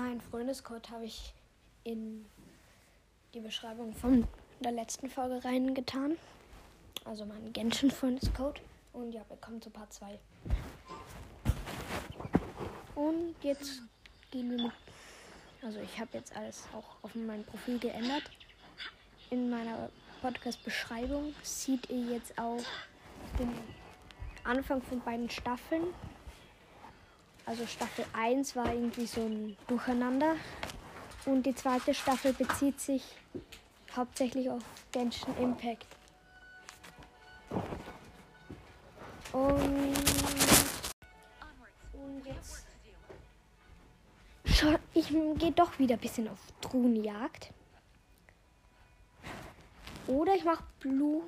Mein Freundescode habe ich in die Beschreibung von der letzten Folge reingetan. Also mein Genshin-Freundescode. Und ja, willkommen zu Part 2. Und jetzt gehen wir mit. Also ich habe jetzt alles auch auf meinem Profil geändert. In meiner Podcast-Beschreibung seht ihr jetzt auch den Anfang von beiden Staffeln. Also Staffel 1 war irgendwie so ein Durcheinander. Und die zweite Staffel bezieht sich hauptsächlich auf Genshin Impact. Und, jetzt. Schon, ich gehe doch wieder ein bisschen auf Truhenjagd. Oder ich mache Blue.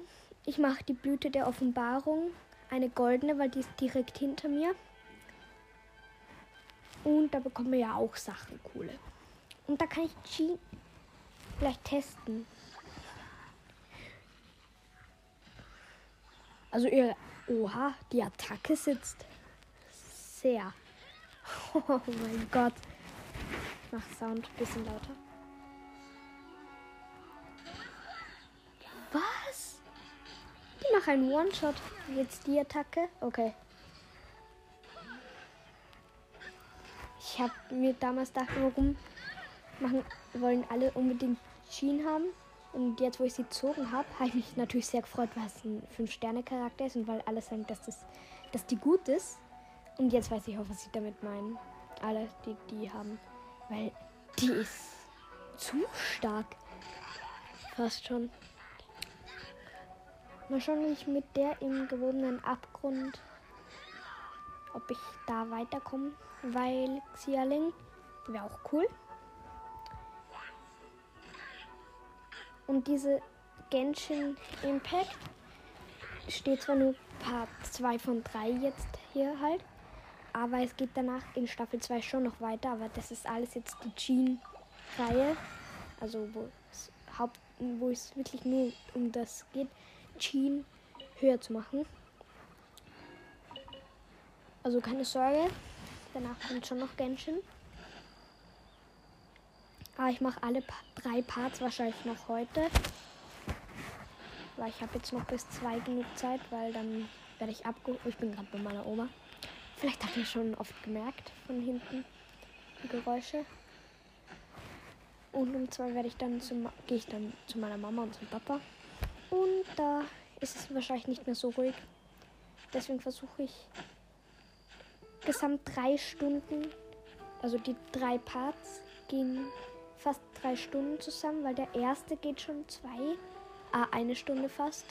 Ich mache die Blüte der Offenbarung. Eine goldene, weil die ist direkt hinter mir. Und da bekommen wir ja auch Sachen, coole. Und da kann ich G vielleicht testen. Also ihr. Oha, die Attacke sitzt sehr. Oh mein Gott. Ich mach Sound ein bisschen lauter. Was? Ich mache einen One-Shot. Jetzt die Attacke. Okay. Ich habe mir damals gedacht, warum machen, wollen alle unbedingt Jean haben. Und jetzt, wo ich sie gezogen habe, habe ich mich natürlich sehr gefreut, weil es ein 5-Sterne-Charakter ist und weil alle sagen, dass, das, dass die gut ist. Und jetzt weiß ich auch, was sie damit meinen. Alle, die die haben. Weil die ist zu stark. Fast schon. Mal schauen, wie ich mit der im gewobenen Abgrund, ob ich da weiterkomme. Weil Xialing wäre auch cool. Und diese Genshin Impact steht zwar nur Part 2 von 3 jetzt hier halt, aber es geht danach in Staffel 2 schon noch weiter, aber das ist alles jetzt die Jean-Reihe. Also wo es, Haupt, wo es wirklich nur um das geht, Jean höher zu machen. Also keine Sorge, danach kommt schon noch Genshin. Aber ich mache alle pa drei Parts wahrscheinlich noch heute. Weil ich habe jetzt noch bis zwei genug Zeit, weil dann werde ich abgeholt. Ich bin gerade bei meiner Oma. Vielleicht habt ihr schon oft gemerkt von hinten die Geräusche. Und um zwei werde ich dann zum, gehe ich dann zu meiner Mama und zum Papa. Und da ist es wahrscheinlich nicht mehr so ruhig. Deswegen versuche ich gesamt drei Stunden, also die drei Parts gehen fast drei Stunden zusammen, weil der erste geht schon zwei, ah, eine Stunde fast.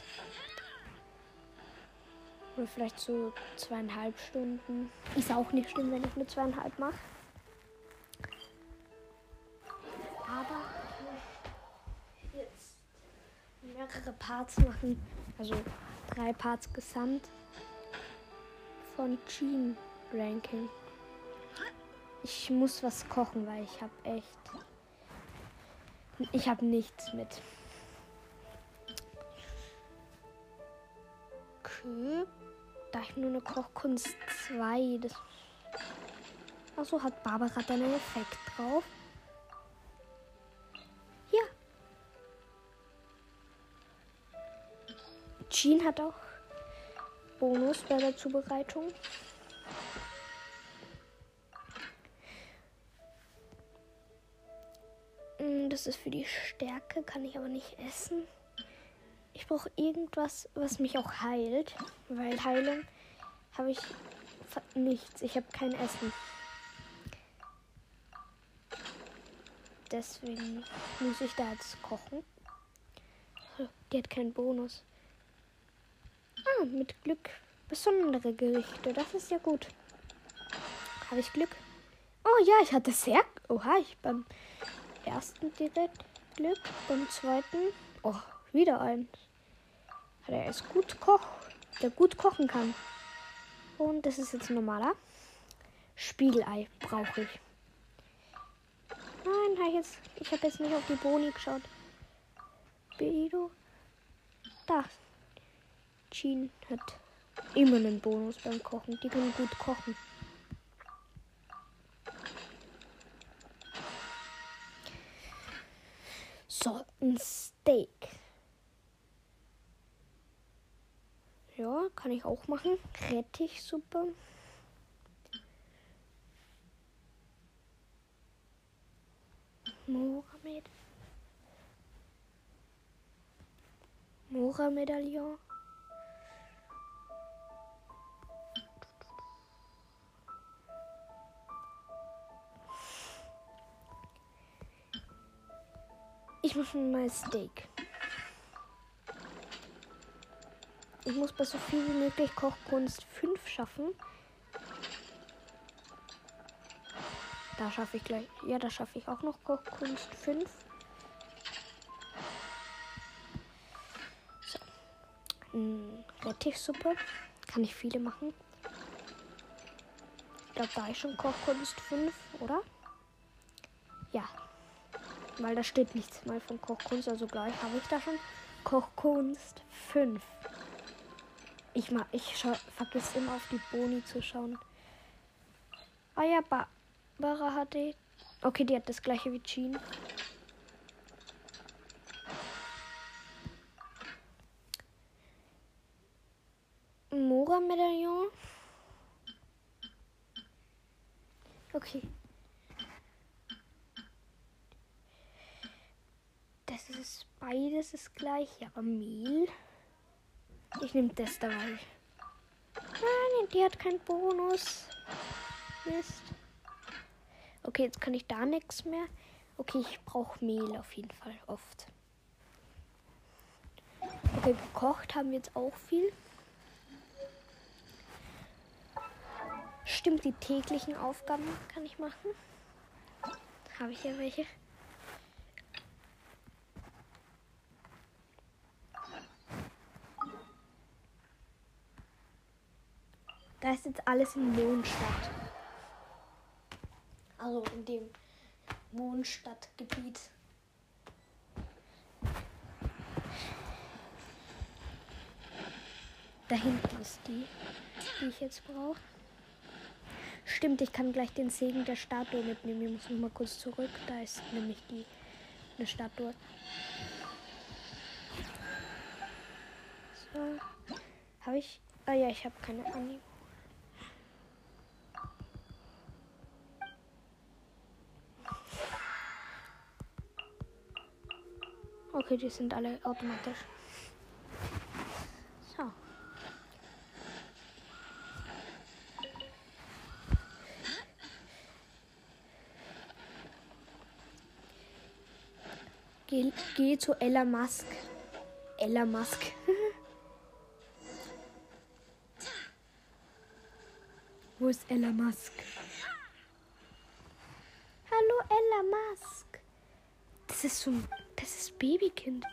Oder vielleicht so zweieinhalb Stunden. Ist auch nicht schlimm, wenn ich nur zweieinhalb mache. Aber jetzt mehrere Parts machen. Also drei Parts gesamt von Jean Ranking. Ich muss was kochen, weil ich habe echt ich habe nichts mit. Okay. Da ich nur eine Kochkunst 2. Das Achso, hat Barbara dann einen Effekt drauf? Hier. Jean hat auch Bonus bei der Zubereitung. Das ist für die Stärke, kann ich aber nicht essen. Ich brauche irgendwas, was mich auch heilt, weil Heilung habe ich nichts. Ich habe kein Essen. Deswegen muss ich da jetzt kochen. Die hat keinen Bonus. Ah, mit Glück besondere Gerichte. Das ist ja gut. Habe ich Glück? Oh ja, ich hatte sehr. Oha, ich beim ersten direkt Glück. Beim zweiten, oh, wieder ein. Der ist gut koch, der gut kochen kann. Und das ist jetzt ein normaler. Spiegelei brauche ich. Nein, hab ich habe jetzt nicht auf die Boni geschaut. Bedo. Da. Jean hat immer einen Bonus beim Kochen. Die können gut kochen. So, ein Steak. Ja, kann ich auch machen. Rettichsuppe. Mora-Medaillon. Ich mache mal Steak. Ich muss bei so viel wie möglich Kochkunst 5 schaffen. Da schaffe ich gleich. Ja, da schaffe ich auch noch Kochkunst 5. So. Hm, Rettichsuppe. Kann ich viele machen. Ich glaube, da ist schon Kochkunst 5, oder? Ja. Weil da steht nichts mal von Kochkunst, also gleich habe ich da schon Kochkunst 5. Ich, mag, ich vergesse immer auf die Boni zu schauen. Ah ja, ba Bara hatte. Okay, die hat das gleiche wie Jean. Mora-Medaillon. Okay. Das ist beides das gleiche, aber Mehl. Ich nehme das dabei. Nein, die hat keinen Bonus. Mist. Okay, jetzt kann ich da nichts mehr. Okay, ich brauche Mehl auf jeden Fall oft. Okay, gekocht haben wir jetzt auch viel. Stimmt, die täglichen Aufgaben kann ich machen. Habe ich ja welche. Da ist jetzt alles in Mondstadt. Also in dem Mondstadtgebiet. Da hinten ist die, die ich jetzt brauche. Stimmt, ich kann gleich den Segen der Statue mitnehmen. Ich muss noch mal kurz zurück. Da ist nämlich die eine Statue. So. Habe ich. Ah ja, ich habe keine Animo. Okay, die sind alle automatisch. So. Geh, geh zu Ella Musk. Ella Musk. Wo ist Ella Musk? Hallo Ella Musk. Das ist so ein das ist Babykind.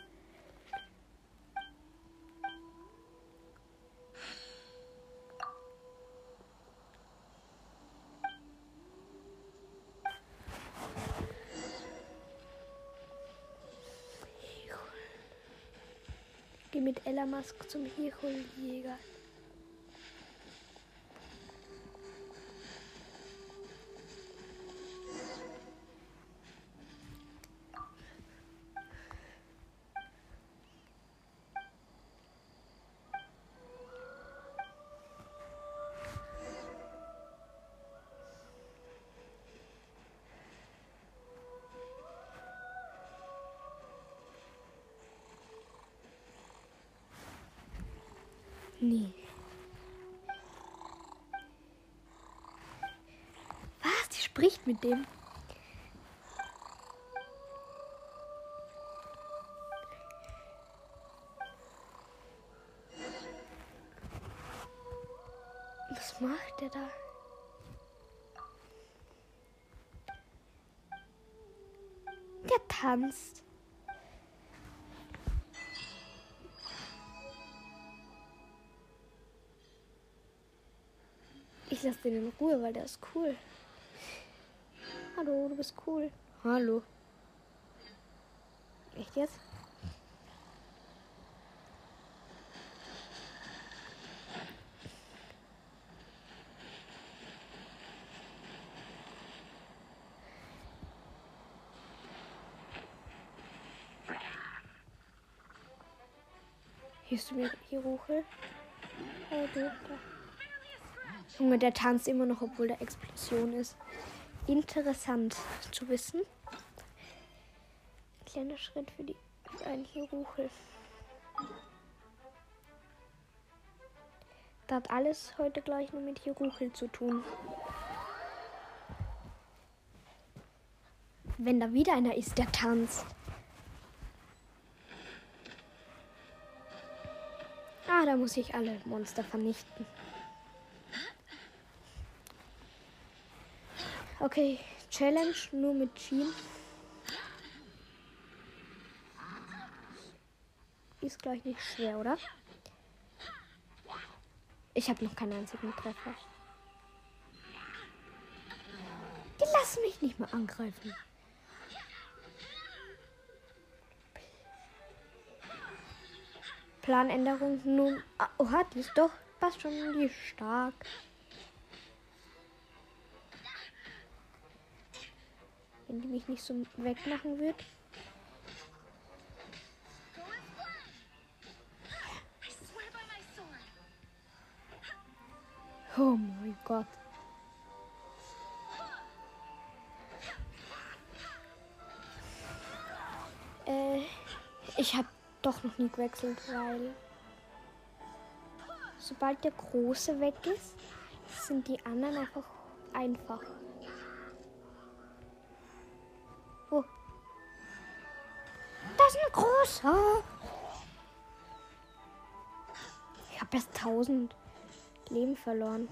Geh mit Ella Mask zum Hicholjäger. Spricht mit dem. Was macht der da? Der tanzt. Ich lasse den in Ruhe, weil der ist cool. Hallo, du bist cool. Hallo. Echt jetzt? Hörst du mir hier hoch? Oh, du. Junge, der tanzt immer noch, obwohl da Explosion ist. Interessant zu wissen. Kleiner Schritt für, die, für einen Hieruchel. Das hat alles heute gleich nur mit Hieruchel zu tun. Wenn da wieder einer ist, der tanzt. Ah, da muss ich alle Monster vernichten. Okay, Challenge nur mit Jean. Ist gleich nicht schwer, oder? Ich habe noch keinen einzigen Treffer. Die lassen mich nicht mehr angreifen. Planänderung nun. Oh, hat die ist doch. Passt schon, die stark. Wenn die mich nicht so wegmachen wird. Oh mein Gott. Äh, ich habe doch noch nie gewechselt, weil sobald der Große weg ist, sind die anderen einfach einfach. Großer. Ich habe erst 1000 Leben verloren.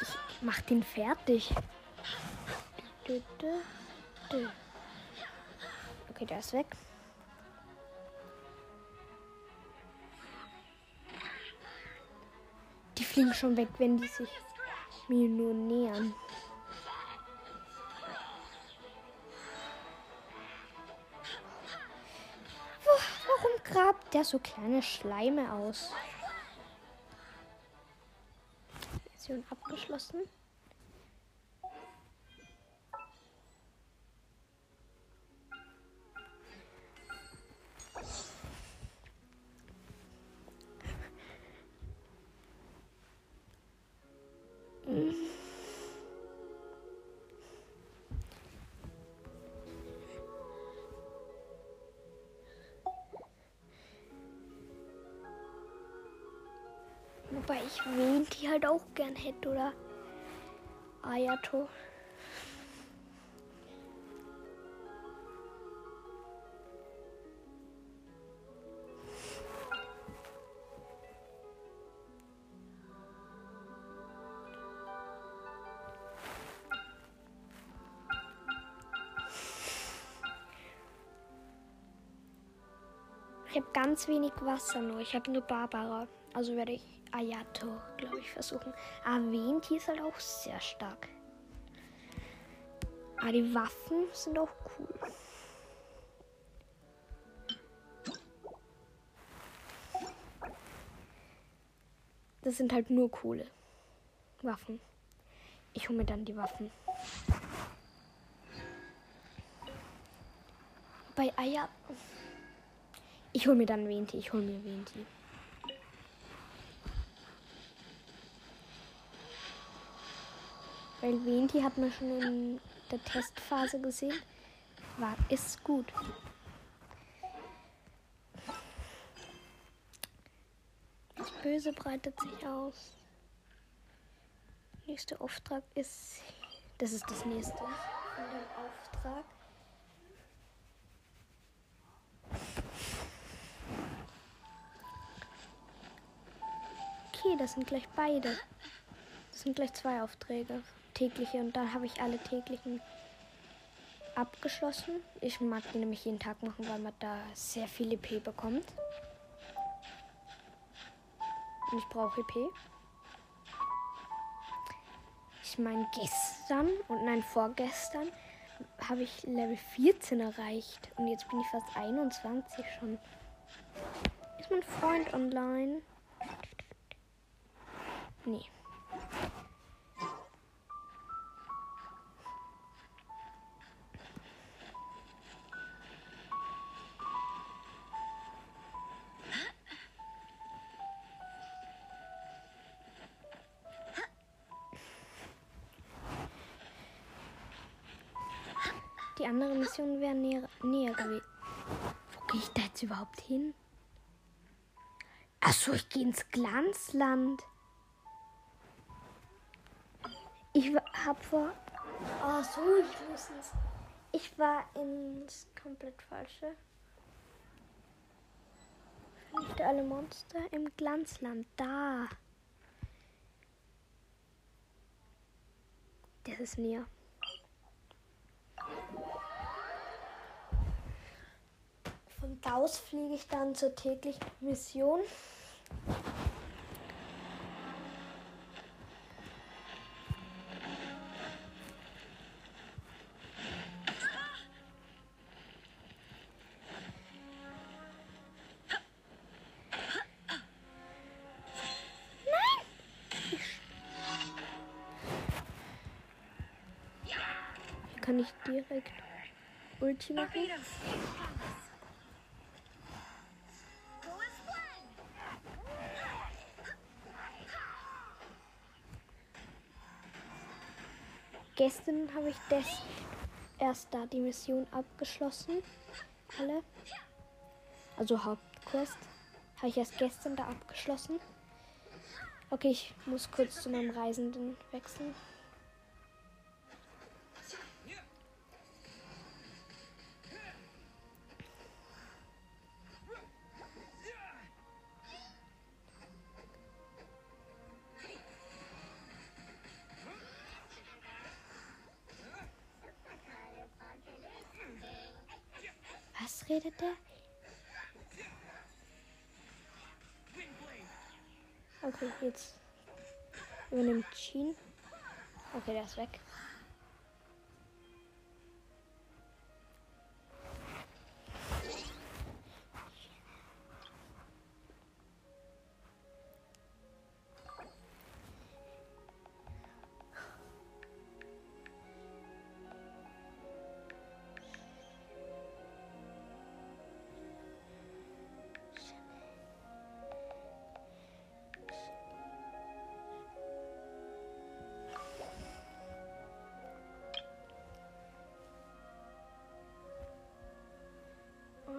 Ich mach den fertig. Okay, der ist weg. Fliegen schon weg, wenn die sich mir nur nähern. Warum grabt der so kleine Schleime aus? Mission abgeschlossen. Ich Venti halt auch gern hätte, oder? Ayato. Ich habe ganz wenig Wasser nur. Ich habe nur Barbara. Also werde ich Ayato, glaube ich, versuchen. Aventi ist halt auch sehr stark. Aber die Waffen sind auch cool. Das sind halt nur coole Waffen. Ich hole mir dann die Waffen. Bei Ayato. Ich hole mir dann Venti. Ich hole mir Venti. Weil Venti hat man schon in der Testphase gesehen. War, ist gut. Das Böse breitet sich aus. Nächster Auftrag ist. Das ist das nächste von dem Auftrag. Okay, das sind gleich beide. Das sind gleich zwei Aufträge tägliche und dann habe ich alle täglichen abgeschlossen. Ich mag die nämlich jeden Tag machen, weil man da sehr viel EP bekommt. Und ich brauche EP. Ich meine, gestern und nein, vorgestern habe ich Level 14 erreicht. Und jetzt bin ich fast 21 schon. Ist mein Freund online? Nee. Näher, gewesen. Wo gehe ich da jetzt überhaupt hin? Achso, ich gehe ins Glanzland. Ich habe vor. Ach so, ich wusste es. Ich war ins komplett falsche. Nicht alle Monster im Glanzland. Da. Das ist näher. Von da aus fliege ich dann zur täglichen Mission. kann ich direkt Ulti machen. Gestern habe ich das erst da die Mission abgeschlossen. Alle. Also Hauptquest. Habe ich erst gestern da abgeschlossen. Okay, ich muss kurz zu meinem Reisenden wechseln. Okay, jetzt übernimmt Sheen. Okay, der ist weg.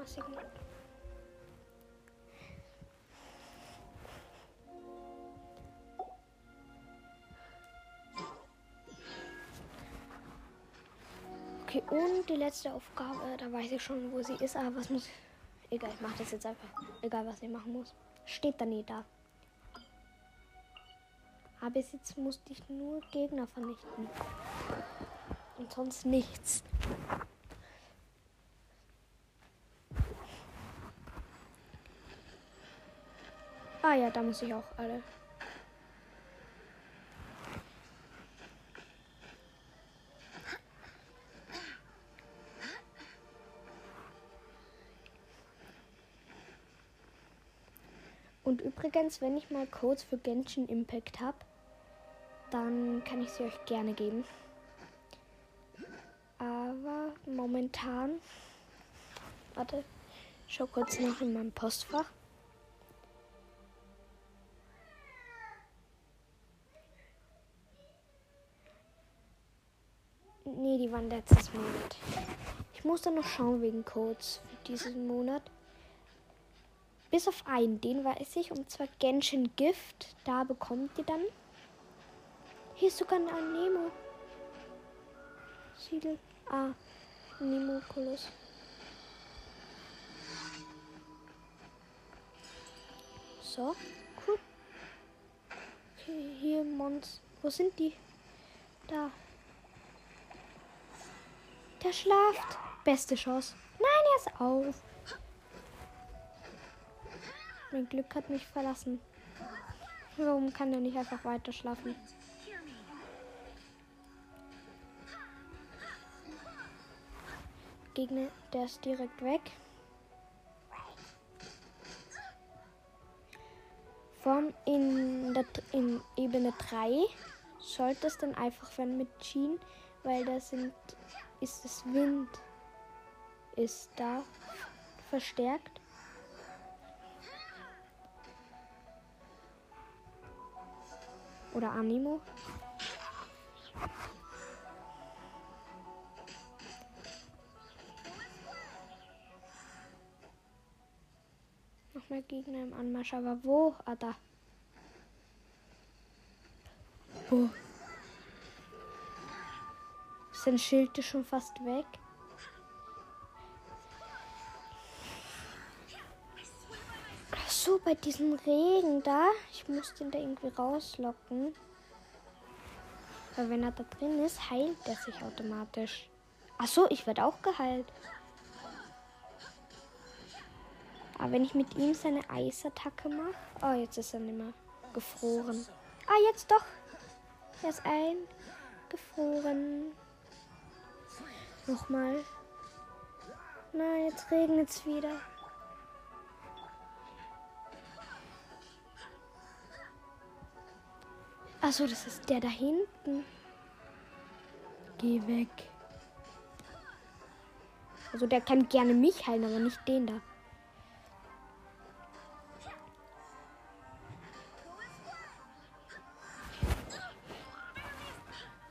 Signal. Okay, und die letzte Aufgabe, da weiß ich schon, wo sie ist, aber was muss. Egal, ich mache das jetzt einfach. Egal, was ich machen muss. Steht da nie da. Aber bis jetzt musste ich nur Gegner vernichten. Und sonst nichts. Ah ja, da muss ich auch alle. Und übrigens, wenn ich mal Codes für Genshin Impact habe, dann kann ich sie euch gerne geben. Aber momentan, warte, schau kurz nach in meinem Postfach. Die waren letztes Monat. Ich muss dann noch schauen wegen Codes für diesen Monat. Bis auf einen, den weiß ich, und zwar Genshin Gift. Da bekommt ihr dann. Hier ist sogar ein Nemo. Siedel. Ah, Nemo Koloss. So, cool. Okay, hier Mons. Wo sind die? Da. Der schlaft. Beste Chance. Nein, er ist auf. Mein Glück hat mich verlassen. Warum kann er nicht einfach weiter schlafen? Gegner, der ist direkt weg. Von in, der, in Ebene 3 sollte es dann einfach werden mit Jean, weil da sind ist es Wind? Ist da verstärkt? Oder Animo? Noch mehr Gegner im Anmarsch, aber wo? Ah, da. Boah. Sein Schild ist schon fast weg. Ach so, bei diesem Regen da. Ich muss den da irgendwie rauslocken. Weil wenn er da drin ist, heilt er sich automatisch. Ach so, ich werde auch geheilt. Aber wenn ich mit ihm seine Eisattacke mache. Oh, jetzt ist er nicht mehr gefroren. Ah, jetzt doch. Er ist eingefroren. Nochmal. Na, jetzt regnet es wieder. Achso, das ist der da hinten. Geh weg. Also der kann gerne mich heilen, aber nicht den da.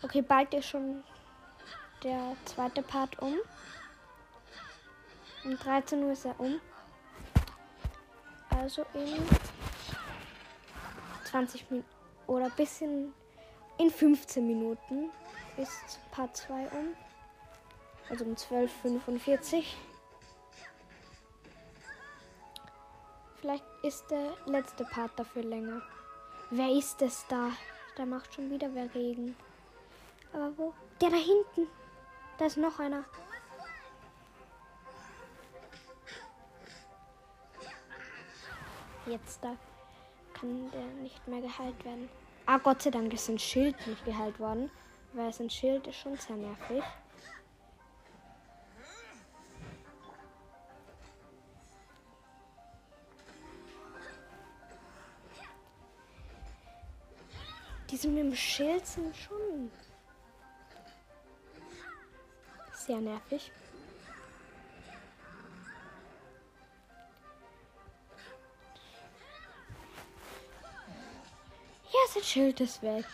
Okay, bald ist schon der zweite Part um. Um 13 Uhr ist er um. Also in 20 Minuten oder bisschen in 15 Minuten ist Part 2 um. Also um 12.45 Vielleicht ist der letzte Part dafür länger. Wer ist es da? Da macht schon wieder wer Regen. Aber wo? Der da hinten. Da ist noch einer. Jetzt da kann der nicht mehr geheilt werden. Ah, Gott sei Dank ist sein Schild nicht geheilt worden. Weil sein Schild ist schon sehr nervig. Diese mit dem Schild sind schon sehr nervig. Ja, sein Schild ist weg.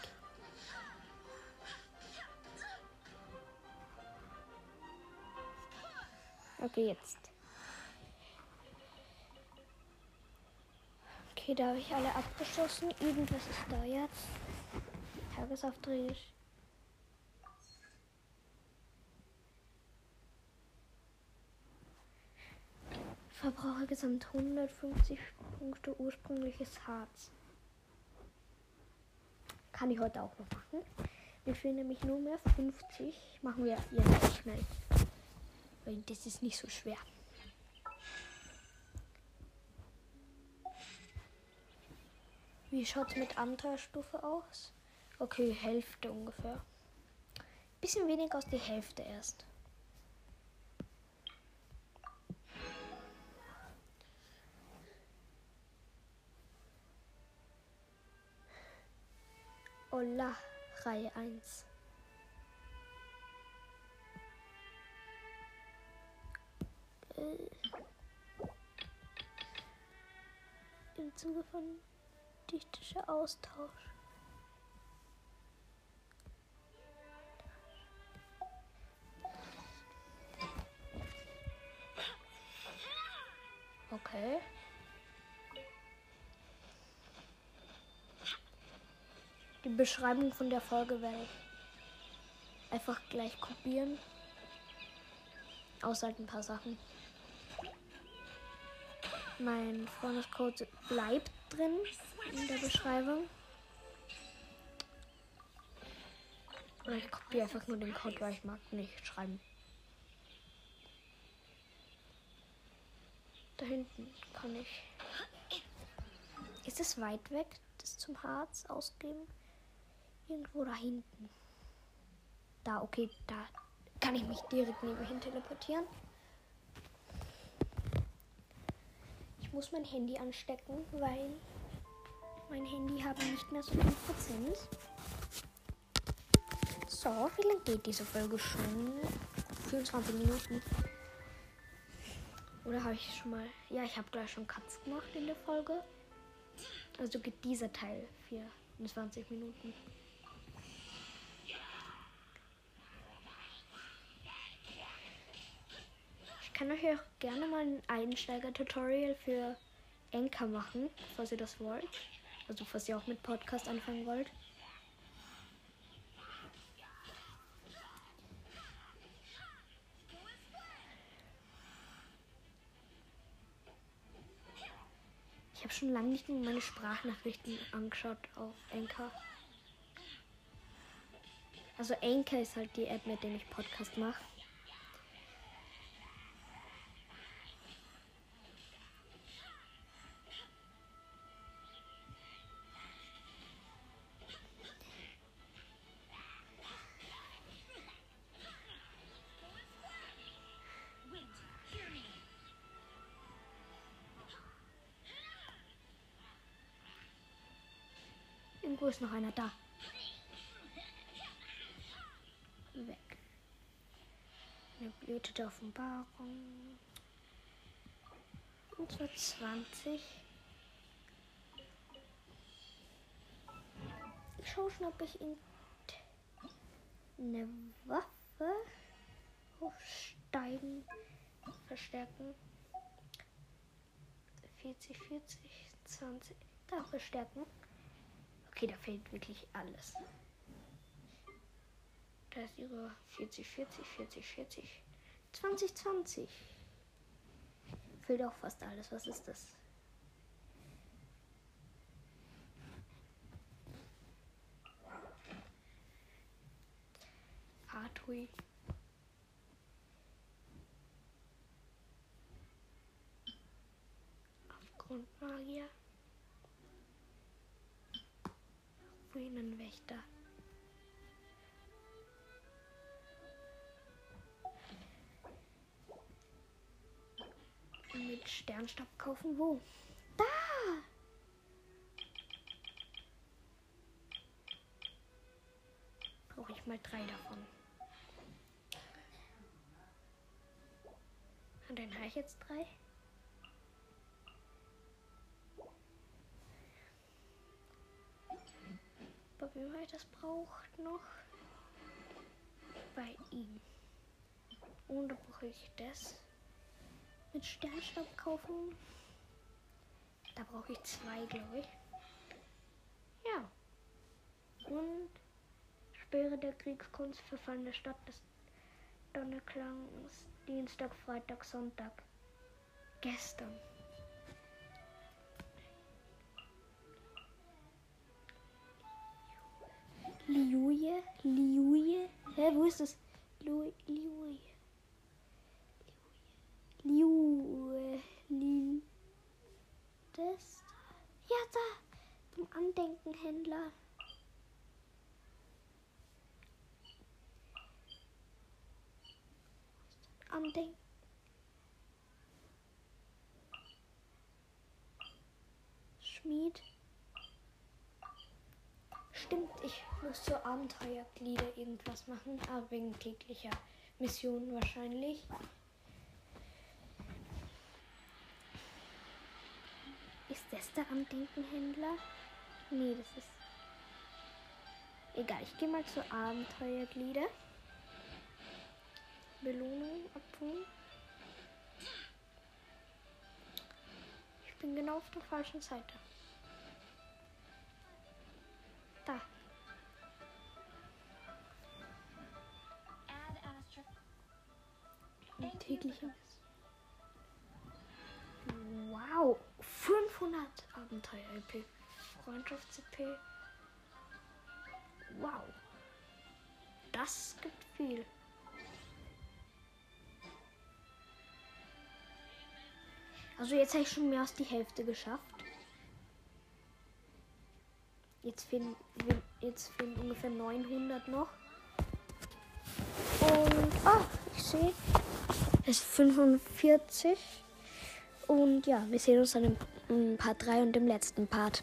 Okay, jetzt. Okay, da habe ich alle abgeschossen. Irgendwas ist da jetzt. Tagesauftrag. Verbrauche gesamt 150 Punkte ursprüngliches Harz. Kann ich heute auch noch machen. Mir fehlen nämlich nur mehr 50. Machen wir jetzt schnell. Weil das ist nicht so schwer. Wie schaut es mit Abenteuerstufe aus? Okay, Hälfte ungefähr. Bisschen weniger aus die Hälfte erst. Ola, Reihe 1. Im Zuge von dichtischer Austausch. Okay. Die Beschreibung von der Folge werde ich einfach gleich kopieren. Außer halt ein paar Sachen. Mein Freundescode bleibt drin in der Beschreibung. Oder ich kopiere einfach nur den Code, weil ich mag nicht schreiben. Da hinten kann ich. Ist es weit weg, das zum Harz ausgeben? Irgendwo da hinten. Da, okay, da kann ich mich direkt neben hin teleportieren. Ich muss mein Handy anstecken, weil mein Handy habe nicht mehr so viel Prozent. So, wie lange geht diese Folge schon? 24 Minuten. Oder habe ich schon mal. Ja, ich habe gleich schon Cuts gemacht in der Folge. Also geht dieser Teil 24 Minuten. Auch gerne mal ein Einsteiger-Tutorial für Enker machen, falls ihr das wollt. Also falls ihr auch mit Podcast anfangen wollt. Ich habe schon lange nicht mehr meine Sprachnachrichten angeschaut auf Enker. Also Anchor ist halt die App, mit der ich Podcast mache. Irgendwo ist noch einer da. Weg. Eine Blüte der Offenbarung. Und zwar 20. Ich schaue schon, ob ich ihn eine Waffe hochsteigen, verstärken. 40, 40, 20. Da verstärken. Okay, da fehlt wirklich alles. Da ist ihre 40, 40, 40, 40. 20, 20. Fehlt auch fast alles. Was ist das? Artui. Aufgrundmagier. Ruinenwächter. Mit Sternstab kaufen wo? Da! Brauche ich mal drei davon. Und dann habe ich jetzt drei. Weit das braucht noch? Bei ihm. Und da brauche ich das mit Sternstab kaufen. Da brauche ich zwei, glaube ich. Ja. Und Speere der Kriegskunst verfallene Stadt des Donnerklangs. Dienstag, Freitag, Sonntag. Gestern. Liuje, Liuje. Hä, wo ist das? Liuje. Liuje. Liu, Liu. Das. Ja, da. Zum Andenkenhändler. Andenken. Schmied. Stimmt, ich muss zur Abenteuerglieder irgendwas machen, aber wegen täglicher Mission wahrscheinlich. Ist das der Andenkenhändler? Nee, das ist. Egal, ich gehe mal zur Abenteuerglieder. Belohnung abholen. Ich bin genau auf der falschen Seite. Da. Ein täglicher. Wow, 500 Abenteuer-LP. Freundschafts-CP. Wow. Das gibt viel. Also jetzt habe ich schon mehr als die Hälfte geschafft. Jetzt fehlen, jetzt fehlen ungefähr 900 noch. Und, oh, ich sehe, es ist 45. Und ja, wir sehen uns dann im, im Part 3 und im letzten Part.